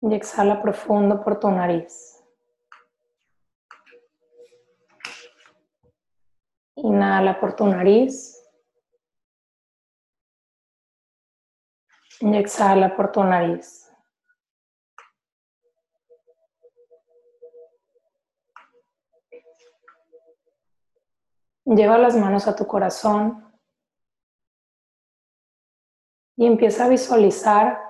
Y exhala profundo por tu nariz. Inhala por tu nariz. Y exhala por tu nariz. Lleva las manos a tu corazón y empieza a visualizar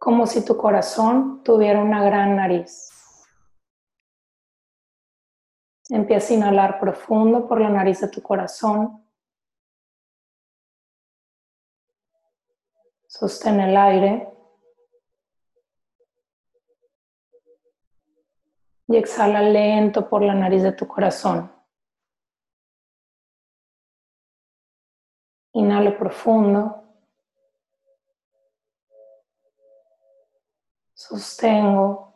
como si tu corazón tuviera una gran nariz. Empieza a inhalar profundo por la nariz de tu corazón. Sostén el aire. Y exhala lento por la nariz de tu corazón. Inhalo profundo. Sostengo.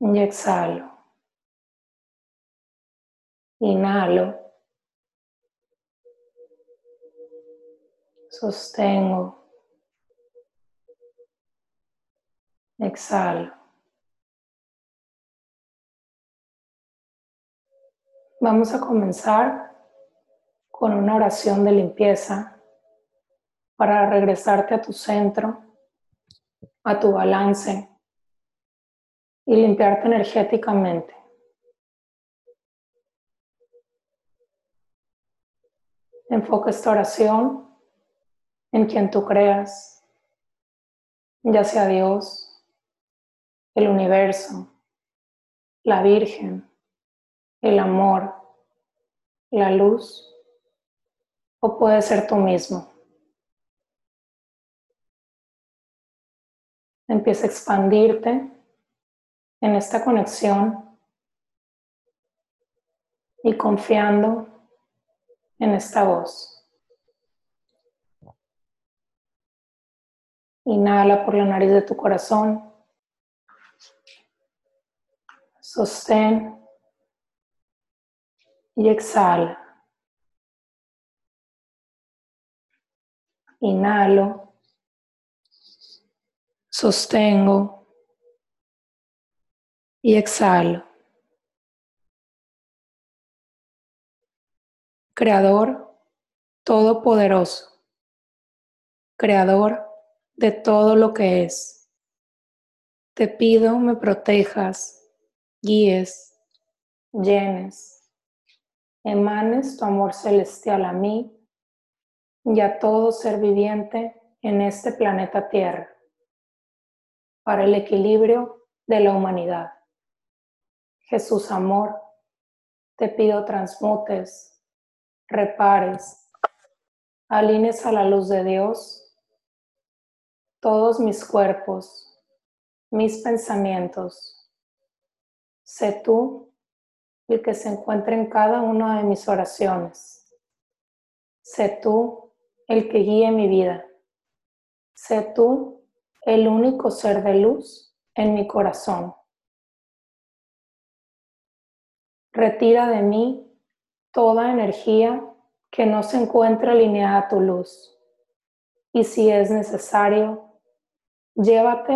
Y exhalo. Inhalo. Sostengo. Exhalo. Vamos a comenzar con una oración de limpieza para regresarte a tu centro, a tu balance y limpiarte energéticamente. Enfoca esta oración en quien tú creas, ya sea Dios, el universo, la Virgen, el amor, la luz o puede ser tú mismo. Empieza a expandirte en esta conexión y confiando en esta voz. Inhala por la nariz de tu corazón. Sostén y exhala. Inhalo. Sostengo. Y exhalo. Creador Todopoderoso. Creador de todo lo que es. Te pido me protejas, guíes, llenes, emanes tu amor celestial a mí y a todo ser viviente en este planeta Tierra para el equilibrio de la humanidad. Jesús amor, te pido transmutes, repares, alines a la luz de Dios todos mis cuerpos, mis pensamientos. Sé tú el que se encuentra en cada una de mis oraciones. Sé tú el que guíe mi vida. Sé tú el único ser de luz en mi corazón. Retira de mí toda energía que no se encuentre alineada a tu luz. Y si es necesario, llévate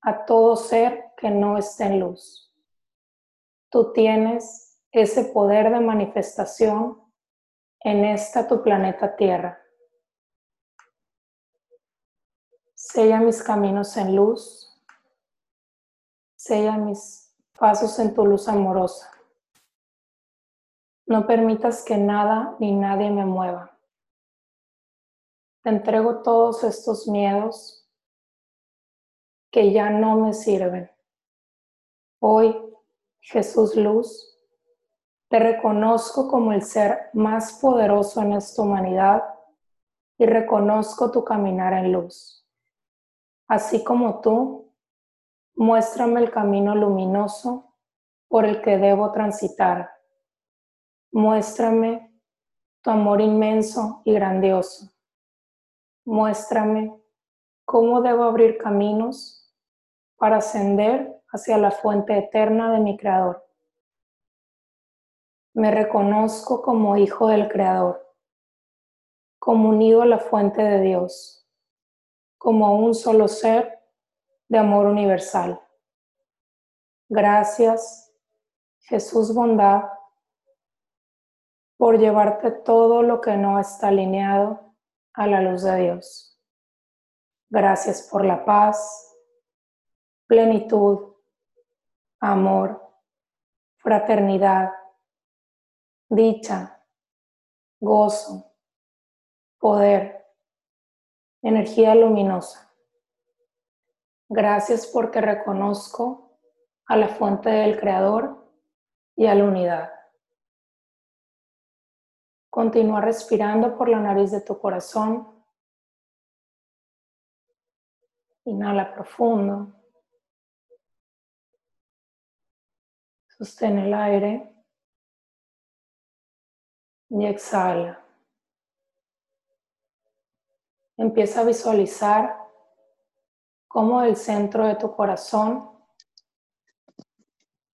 a todo ser que no esté en luz. Tú tienes ese poder de manifestación en esta tu planeta Tierra. Sella mis caminos en luz. Sella mis pasos en tu luz amorosa. No permitas que nada ni nadie me mueva. Te entrego todos estos miedos que ya no me sirven. Hoy, Jesús Luz, te reconozco como el ser más poderoso en esta humanidad y reconozco tu caminar en luz. Así como tú, muéstrame el camino luminoso por el que debo transitar. Muéstrame tu amor inmenso y grandioso. Muéstrame cómo debo abrir caminos para ascender hacia la fuente eterna de mi Creador. Me reconozco como hijo del Creador, como unido a la fuente de Dios como un solo ser de amor universal. Gracias, Jesús bondad, por llevarte todo lo que no está alineado a la luz de Dios. Gracias por la paz, plenitud, amor, fraternidad, dicha, gozo, poder, energía luminosa. Gracias porque reconozco a la fuente del Creador y a la unidad. Continúa respirando por la nariz de tu corazón. Inhala profundo. Sostén el aire y exhala. Empieza a visualizar cómo del centro de tu corazón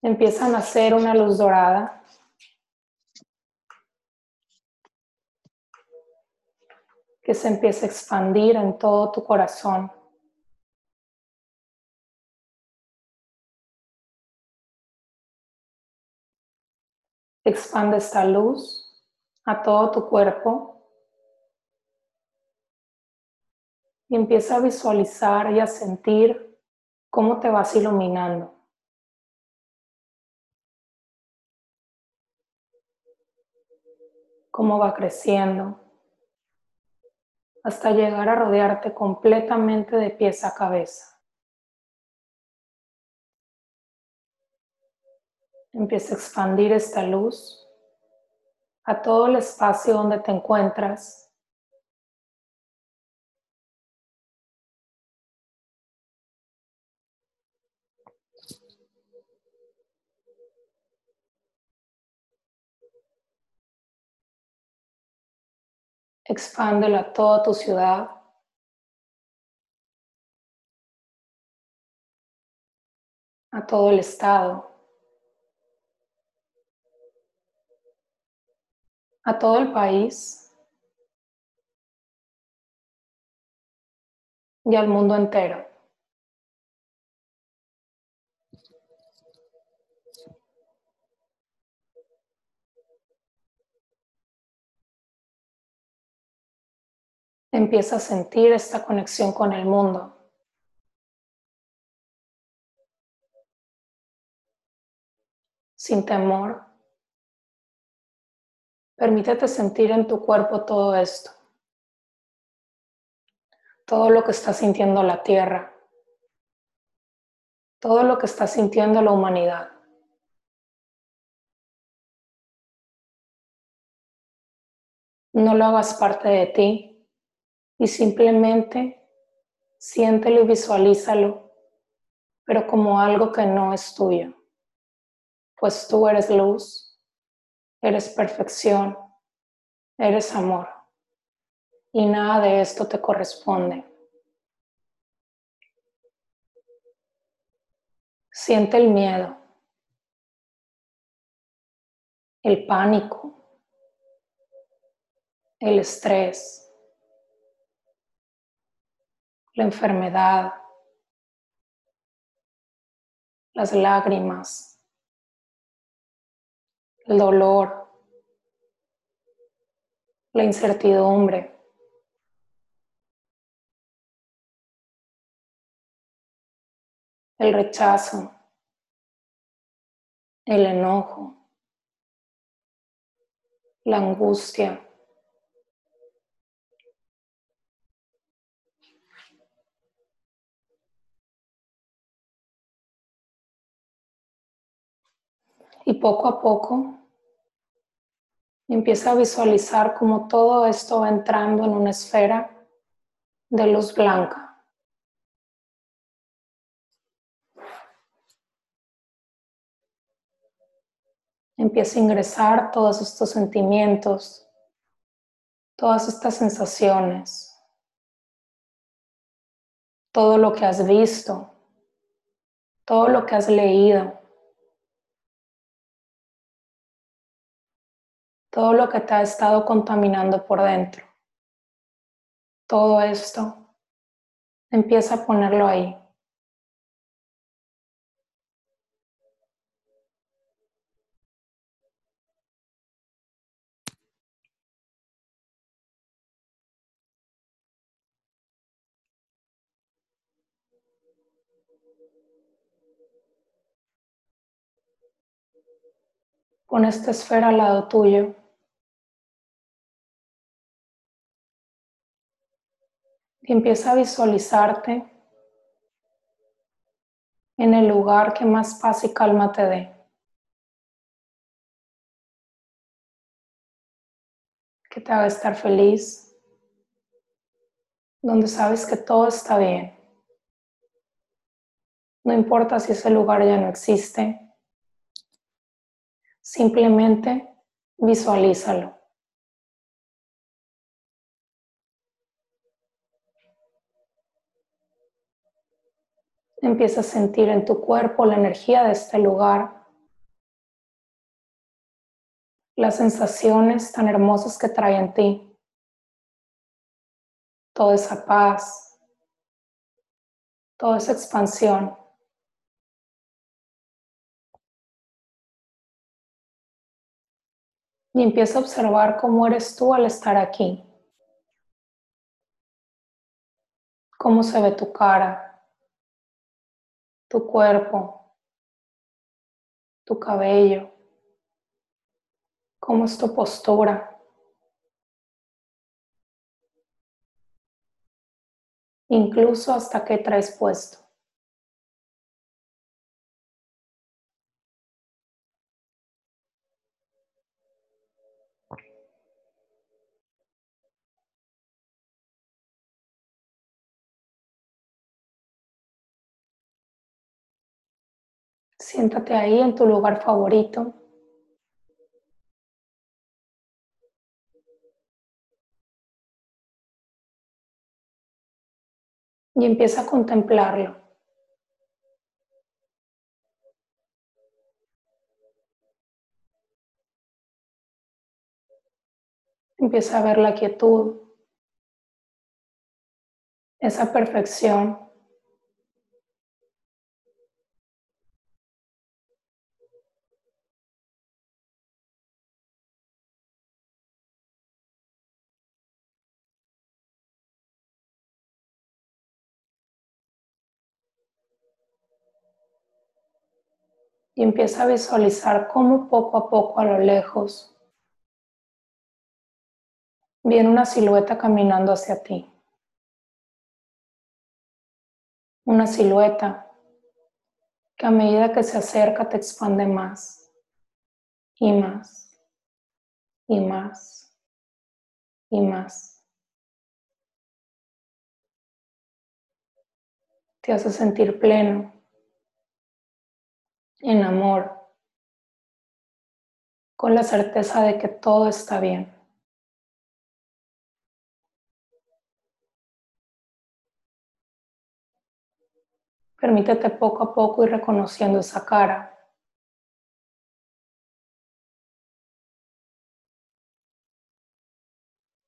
empieza a nacer una luz dorada. que se empieza a expandir en todo tu corazón. Expande esta luz a todo tu cuerpo empieza a visualizar y a sentir cómo te vas iluminando. Cómo va creciendo hasta llegar a rodearte completamente de pies a cabeza. Empieza a expandir esta luz a todo el espacio donde te encuentras Expándelo a toda tu ciudad. A todo el estado. A todo el país. Y al mundo entero. Empieza a sentir esta conexión con el mundo. Sin temor. Permítete sentir en tu cuerpo todo esto. Todo lo que está sintiendo la tierra. Todo lo que está sintiendo la humanidad. No lo hagas parte de ti y simplemente siéntelo y visualízalo, pero como algo que no es tuyo. Pues tú eres luz, eres perfección, eres amor y nada de esto te corresponde. Siente el miedo, el pánico, el estrés la enfermedad, las lágrimas, el dolor, la incertidumbre. El rechazo, el enojo, la angustia, Y poco a poco empieza a visualizar cómo todo esto va entrando en una esfera de luz blanca. Empieza a ingresar todos estos sentimientos, todas estas sensaciones, todo lo que has visto, todo lo que has leído. todo lo que te ha estado contaminando por dentro. Todo esto, empieza a ponerlo ahí. Pon esta esfera al lado tuyo. Y empieza a visualizarte en el lugar que más paz y calma te dé. Que te haga estar feliz. Donde sabes que todo está bien. No importa si ese lugar ya no existe. Simplemente visualízalo. Empieza a sentir en tu cuerpo la energía de este lugar, las sensaciones tan hermosas que trae en ti, toda esa paz, toda esa expansión. Y empieza a observar cómo eres tú al estar aquí. Cómo se ve tu cara, tu cuerpo, tu cabello, cómo es tu postura. Incluso hasta qué traes puesto. Siéntate ahí en tu lugar favorito. Y empieza a contemplarlo. Empieza a ver la quietud, esa perfección y empieza a visualizar cómo poco a poco a lo lejos viene una silueta caminando hacia ti. Una silueta que a medida que se acerca te expande más y más y más y más. Te hace sentir pleno, en amor, con la certeza de que todo está bien. Permítete poco a poco ir reconociendo esa cara.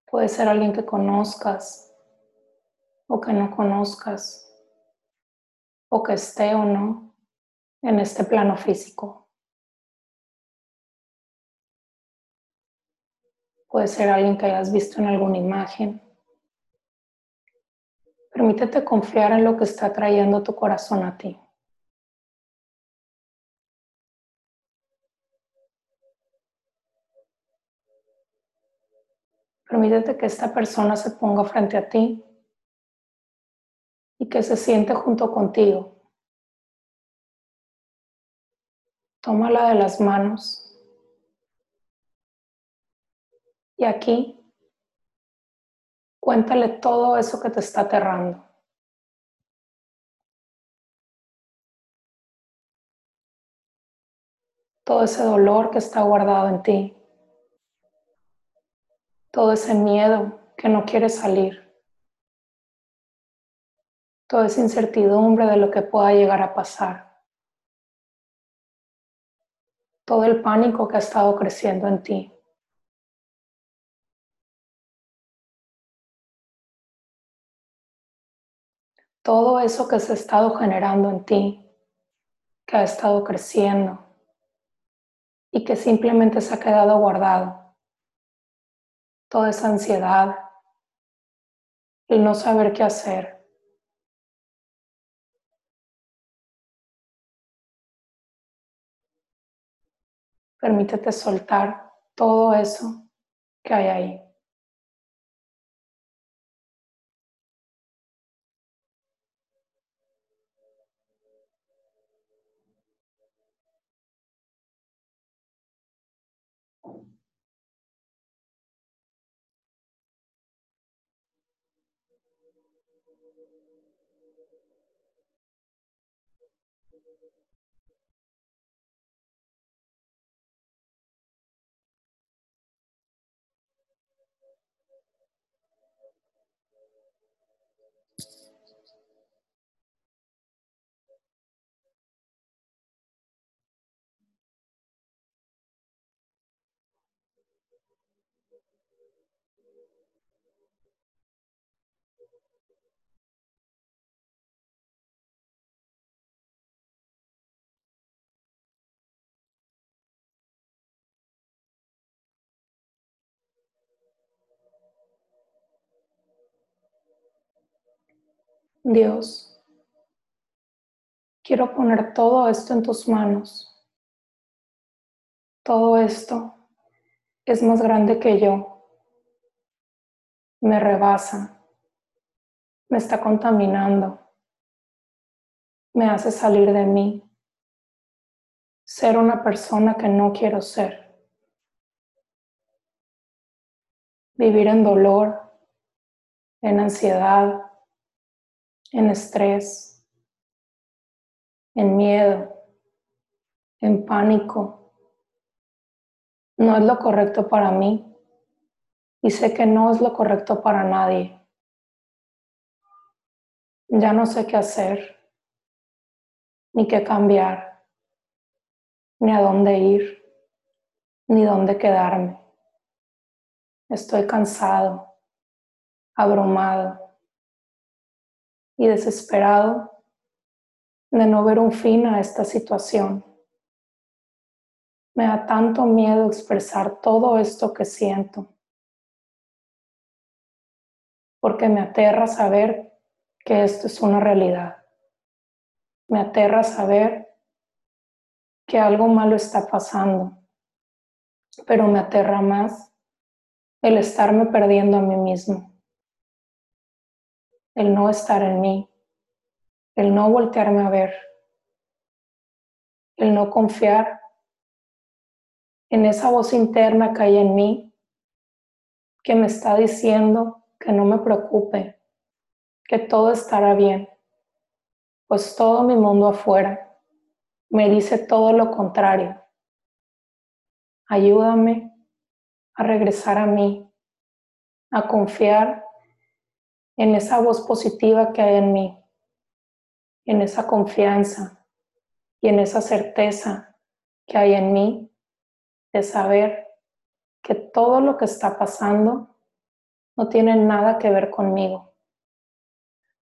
Puede ser alguien que conozcas o que no conozcas, o que esté o no en este plano físico. Puede ser alguien que hayas visto en alguna imagen. Permítete confiar en lo que está trayendo tu corazón a ti. Permítete que esta persona se ponga frente a ti y que se siente junto contigo. Tómala de las manos. Y aquí, cuéntale todo eso que te está aterrando. Todo ese dolor que está guardado en ti. Todo ese miedo que no quiere salir. Toda esa incertidumbre de lo que pueda llegar a pasar. Todo el pánico que ha estado creciendo en ti. Todo eso que se ha estado generando en ti, que ha estado creciendo y que simplemente se ha quedado guardado. Toda esa ansiedad, el no saber qué hacer. Permítete soltar todo eso que hay ahí. Dios, quiero poner todo esto en tus manos. Todo esto es más grande que yo. Me rebasa. Me está contaminando. Me hace salir de mí. Ser una persona que no quiero ser. Vivir en dolor, en ansiedad, en estrés, en miedo, en pánico. No es lo correcto para mí y sé que no es lo correcto para nadie. Ya no sé qué hacer, ni qué cambiar, ni a dónde ir, ni dónde quedarme. Estoy cansado, abrumado y desesperado de no ver un fin a esta situación. Me da tanto miedo expresar todo esto que siento, porque me aterra saber que esto es una realidad. Me aterra saber que algo malo está pasando, pero me aterra más el estarme perdiendo a mí mismo el no estar en mí, el no voltearme a ver, el no confiar en esa voz interna que hay en mí que me está diciendo que no me preocupe, que todo estará bien, pues todo mi mundo afuera me dice todo lo contrario. Ayúdame a regresar a mí, a confiar en esa voz positiva que hay en mí, en esa confianza y en esa certeza que hay en mí de saber que todo lo que está pasando no tiene nada que ver conmigo,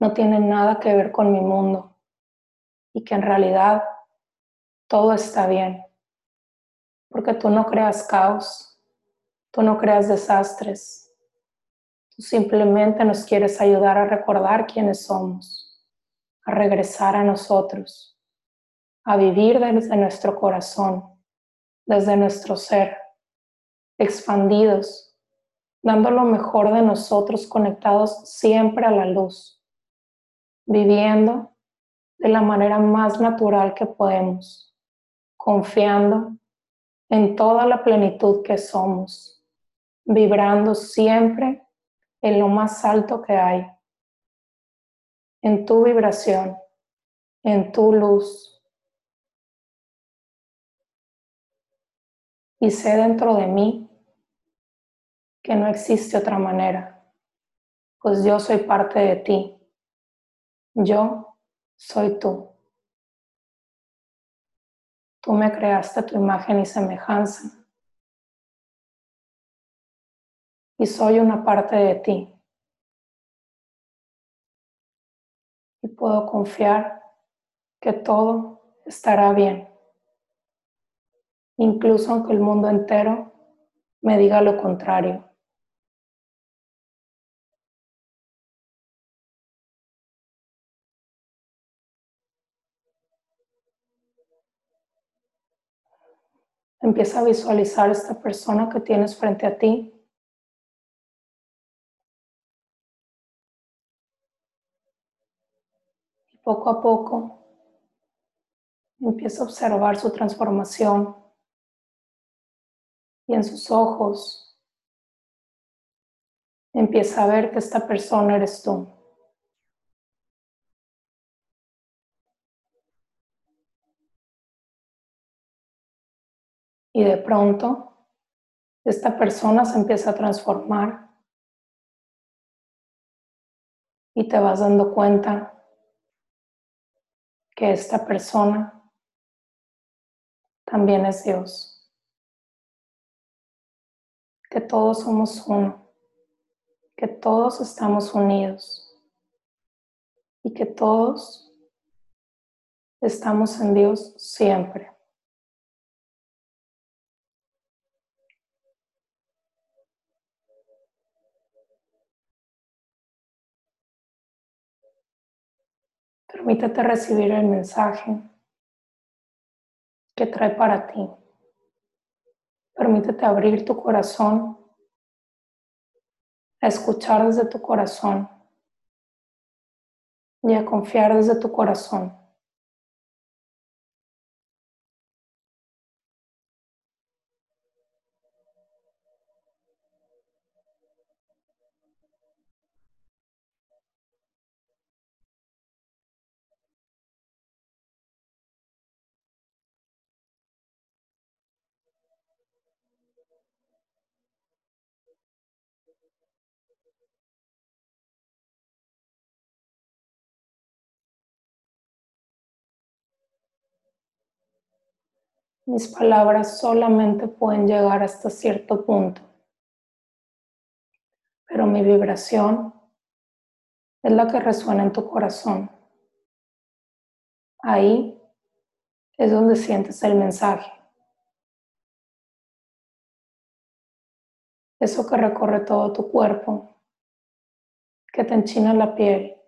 no tiene nada que ver con mi mundo y que en realidad todo está bien, porque tú no creas caos, tú no creas desastres, simplemente nos quieres ayudar a recordar quiénes somos, a regresar a nosotros, a vivir desde nuestro corazón, desde nuestro ser, expandidos, dando lo mejor de nosotros conectados siempre a la luz, viviendo de la manera más natural que podemos, confiando en toda la plenitud que somos, vibrando siempre en lo más alto que hay, en tu vibración, en tu luz. Y sé dentro de mí que no existe otra manera, pues yo soy parte de ti. Yo soy tú. Tú me creaste tu imagen y semejanza. y soy una parte de ti. Y puedo confiar que todo estará bien, incluso aunque el mundo entero me diga lo contrario. Empieza a visualizar esta persona que tienes frente a ti. Y poco a poco empieza a observar su transformación y en sus ojos empieza a ver que esta persona eres tú. Y de pronto, esta persona se empieza a transformar y te vas dando cuenta que esta persona también es Dios, que todos somos uno, que todos estamos unidos y que todos estamos en Dios siempre. Permítete recibir el mensaje que trae para ti. Permítete abrir tu corazón a escuchar desde tu corazón y a confiar desde tu corazón. Mis palabras solamente pueden llegar hasta cierto punto, pero mi vibración es la que resuena en tu corazón. Ahí es donde sientes el mensaje. Eso que recorre todo tu cuerpo, que te enchina la piel,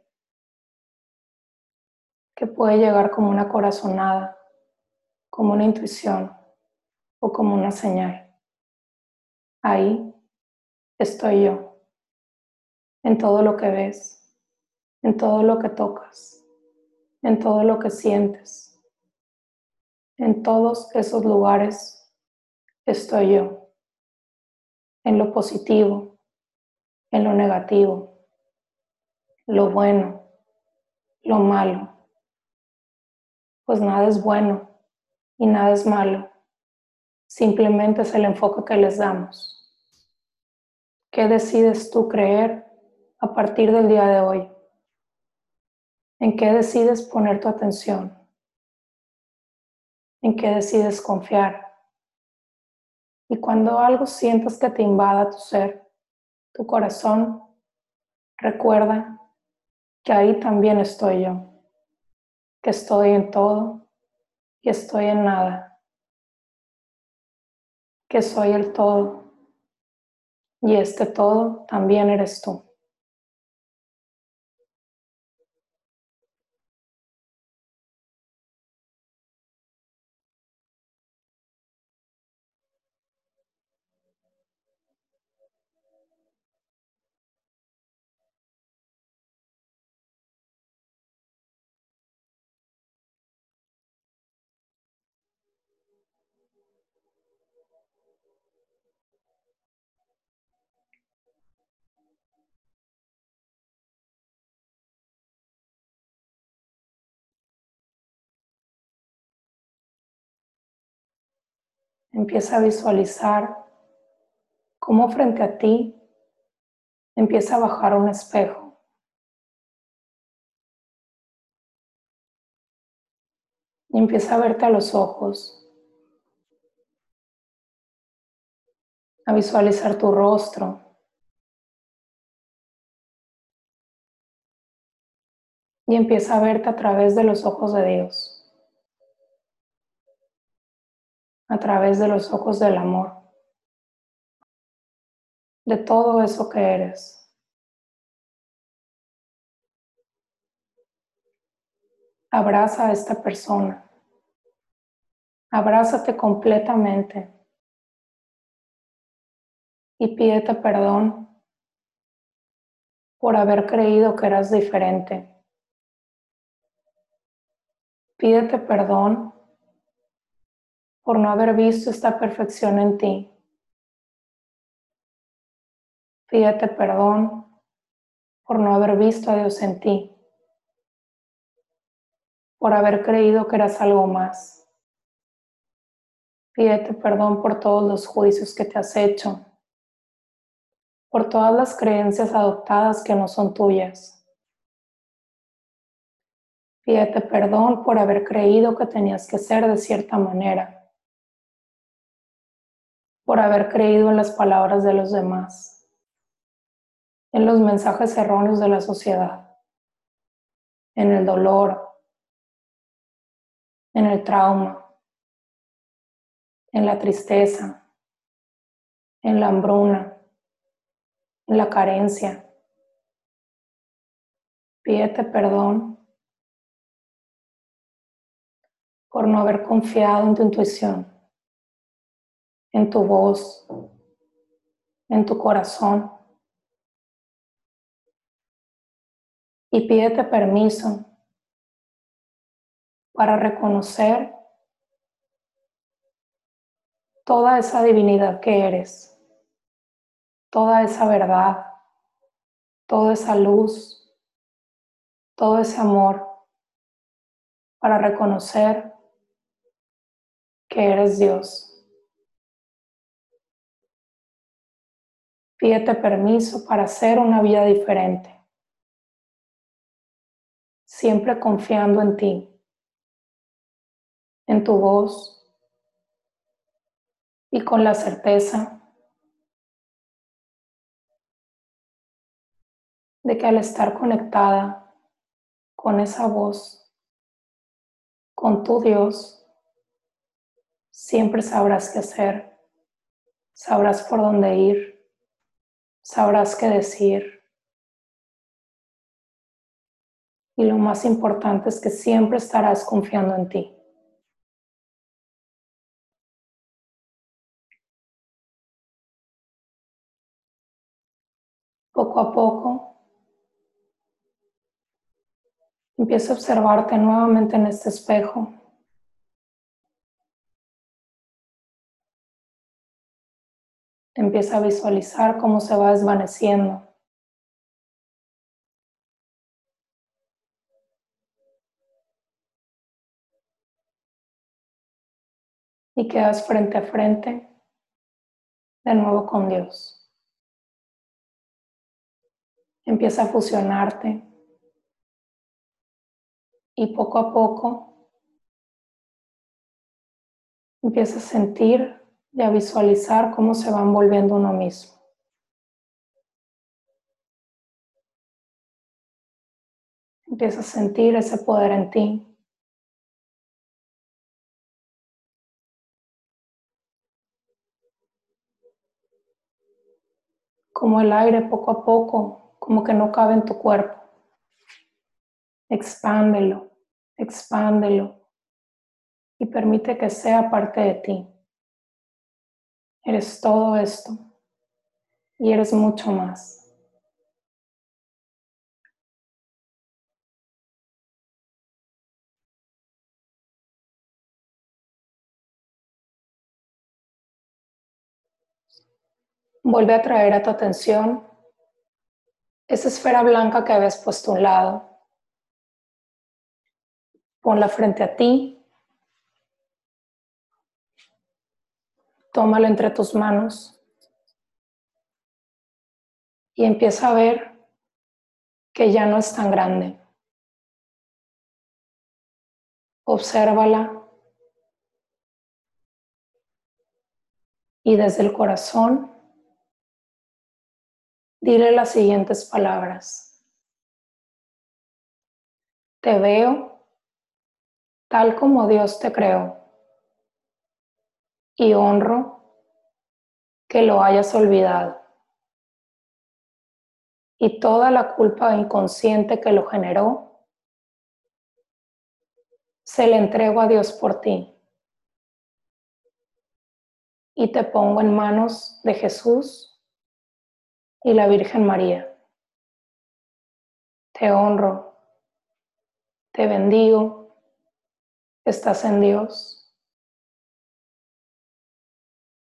que puede llegar como una corazonada como una intuición o como una señal. Ahí estoy yo, en todo lo que ves, en todo lo que tocas, en todo lo que sientes. En todos esos lugares estoy yo, en lo positivo, en lo negativo, lo bueno, lo malo, pues nada es bueno y nada es malo. Simplemente es el enfoque que les damos. ¿Qué decides tú creer a partir del día de hoy? ¿En qué decides poner tu atención? ¿En qué decides confiar? Y cuando algo sientas que te invada tu ser, tu corazón, recuerda que ahí también estoy yo, que estoy en todo y estoy en nada, que soy el todo y este todo también eres tú. Empieza a visualizar cómo frente a ti empieza a bajar un espejo. Y empieza a verte a los ojos. A visualizar tu rostro. Y empieza a verte a través de los ojos de Dios. A través de los ojos del amor, de todo eso que eres. Abraza a esta persona, Abrázate completamente y pídete perdón por haber creído que eras diferente. Pídete perdón por no haber visto esta perfección en ti. Pídete perdón por no haber visto a Dios en ti, por haber creído que eras algo más. Pídete perdón por todos los juicios que te has hecho, por todas las creencias adoptadas que no son tuyas. Pídete perdón por haber creído que tenías que ser de cierta manera, por haber creído en las palabras de los demás en los mensajes erróneos de la sociedad, en el dolor, en el trauma, en la tristeza, en la hambruna, en la carencia. Pídete perdón por no haber confiado en tu intuición, en tu voz, en tu corazón. y pídete permiso para reconocer toda esa divinidad que eres, toda esa verdad, toda esa luz, todo ese amor, para reconocer que eres Dios. Pídete permiso para hacer una vida diferente. Siempre confiando en ti, en tu voz y con la certeza de que al estar conectada con esa voz, con tu Dios, siempre sabrás qué hacer, sabrás por dónde ir, sabrás qué decir y lo más importante es que siempre estarás confiando en ti. Poco a poco empieza a observarte nuevamente en este espejo. Empieza a visualizar cómo se va desvaneciendo y quedas frente a frente de nuevo con Dios. Empieza a fusionarte y poco a poco empieza a sentir y a visualizar cómo se va envolviendo uno mismo. Empieza a sentir ese poder en ti. como el aire poco a poco, como que no cabe en tu cuerpo. Expándelo, expándelo y permite que sea parte de ti. Eres todo esto y eres mucho más. Vuelve a traer a tu atención esa esfera blanca que habías puesto a un lado. Ponla frente a ti. Tómalo entre tus manos y empieza a ver que ya no es tan grande. Obsérvala y desde el corazón Dile las siguientes palabras. Te veo tal como Dios te creó y honro que lo hayas olvidado. Y toda la culpa inconsciente que lo generó, se le entrego a Dios por ti. y te pongo en manos de Jesús y la Virgen María. Te honro, te bendigo, estás en Dios,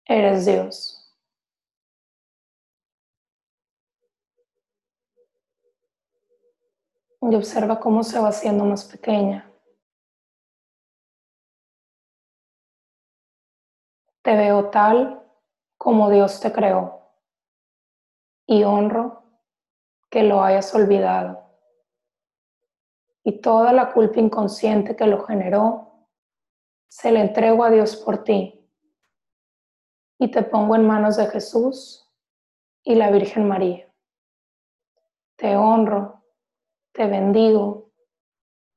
eres Dios. Y observa cómo se va haciendo más pequeña. Te veo tal como Dios te creó y honro que lo hayas olvidado. Y toda la culpa inconsciente que lo generó, se le entrego a Dios por ti. Y te pongo en manos de Jesús y la Virgen María. Te honro, te bendigo,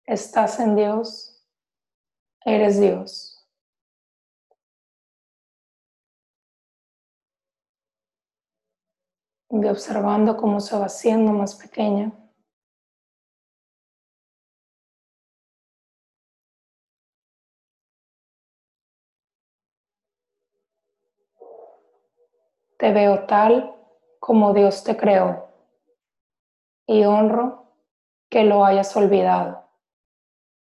estás en Dios, eres Dios. y observando cómo se va haciendo más pequeña. Te veo tal como Dios te creó y honro que lo hayas olvidado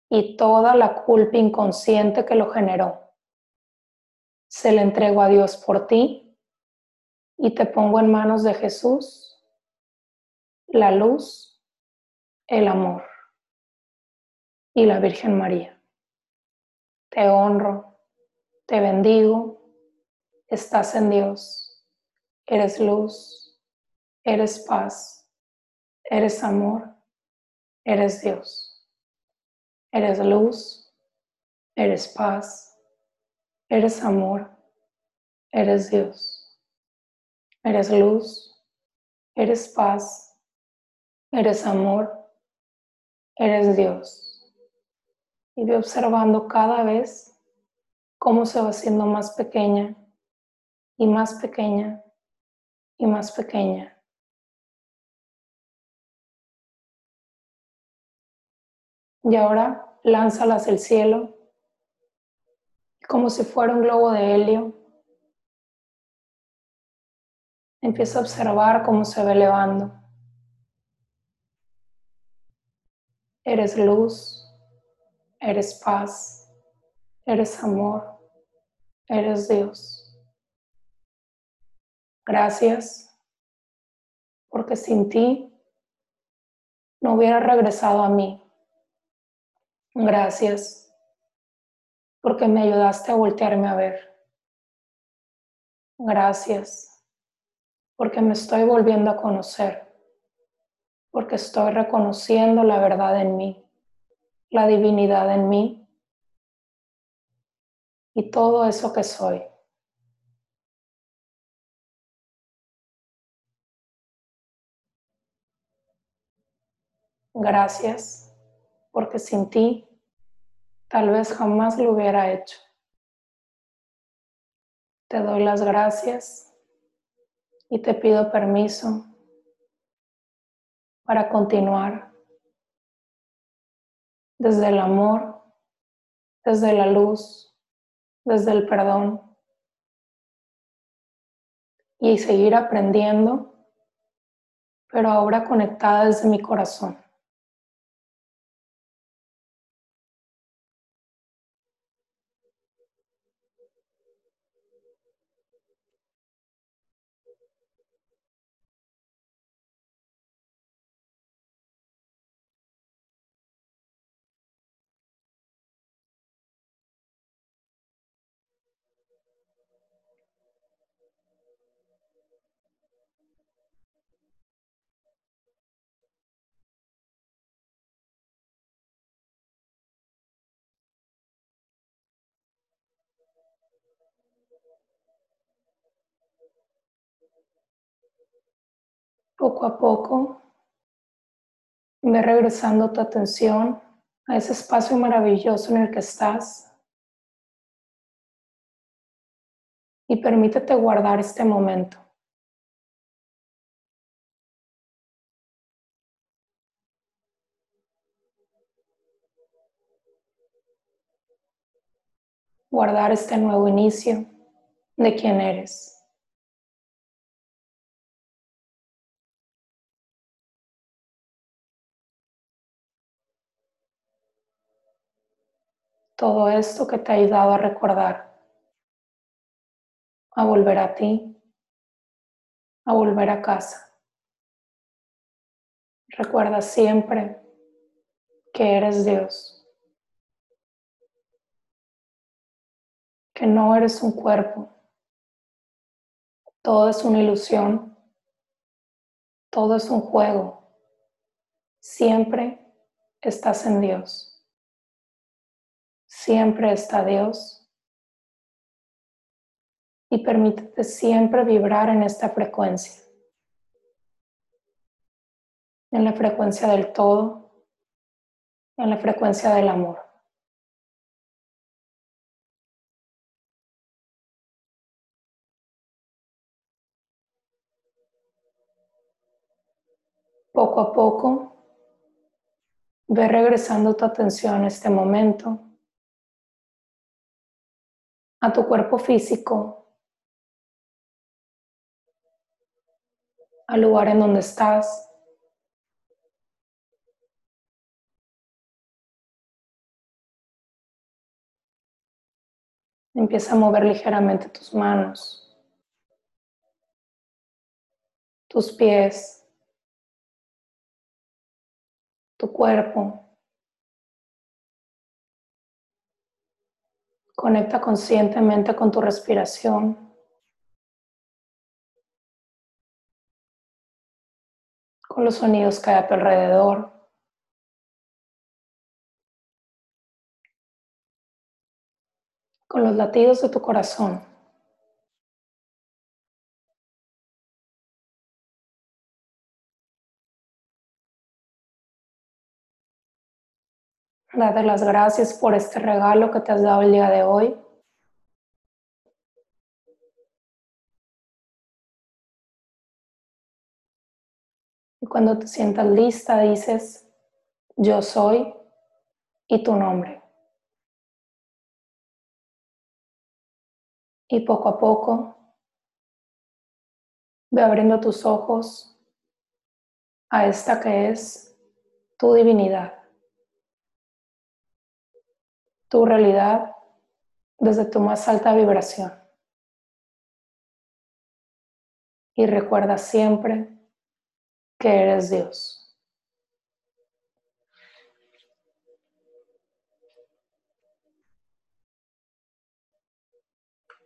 y toda la culpa inconsciente que lo generó. Se le entrego a Dios por ti y te pongo en manos de Jesús la luz, el amor y la Virgen María. Te honro, te bendigo, estás en Dios, eres luz, eres paz, eres amor, eres Dios, eres luz, eres paz, eres amor, eres Dios. Eres luz, eres paz, eres amor, eres Dios. Y ve observando cada vez cómo se va haciendo más pequeña y más pequeña y más pequeña. Y ahora lánzalas al cielo como si fuera un globo de helio Empieza a observar cómo se va elevando. Eres luz, eres paz, eres amor, eres Dios. Gracias, porque sin ti no hubiera regresado a mí. Gracias, porque me ayudaste a voltearme a ver. Gracias porque me estoy volviendo a conocer, porque estoy reconociendo la verdad en mí, la divinidad en mí y todo eso que soy. Gracias, porque sin ti tal vez jamás lo hubiera hecho. Te doy las gracias y te pido permiso para continuar desde el amor, desde la luz, desde el perdón y seguir aprendiendo, pero ahora conectada desde mi corazón. Poco a poco, ve regresando tu atención a ese espacio maravilloso en el que estás y permítete guardar este momento. Guardar este nuevo inicio de quién eres. Todo esto que te ha ayudado a recordar, a volver a ti, a volver a casa. Recuerda siempre que eres Dios, que no eres un cuerpo, todo es una ilusión, todo es un juego, siempre estás en Dios, siempre está Dios. Y permítete siempre vibrar en esta frecuencia. En la frecuencia del todo, en la frecuencia del amor. Poco a poco, ve regresando tu atención a este momento, a tu cuerpo físico, al lugar en donde estás. Empieza a mover ligeramente tus manos, tus pies, tu cuerpo. Conecta conscientemente con tu respiración. Con los sonidos que hay a tu alrededor. con los latidos de tu corazón. Date las gracias por este regalo que te has dado el día de hoy. Y cuando te sientas lista, dices, yo soy y tu nombre. Y poco a poco ve abriendo tus ojos a esta que es tu divinidad, tu realidad desde tu más alta vibración. Y recuerda siempre que eres Dios.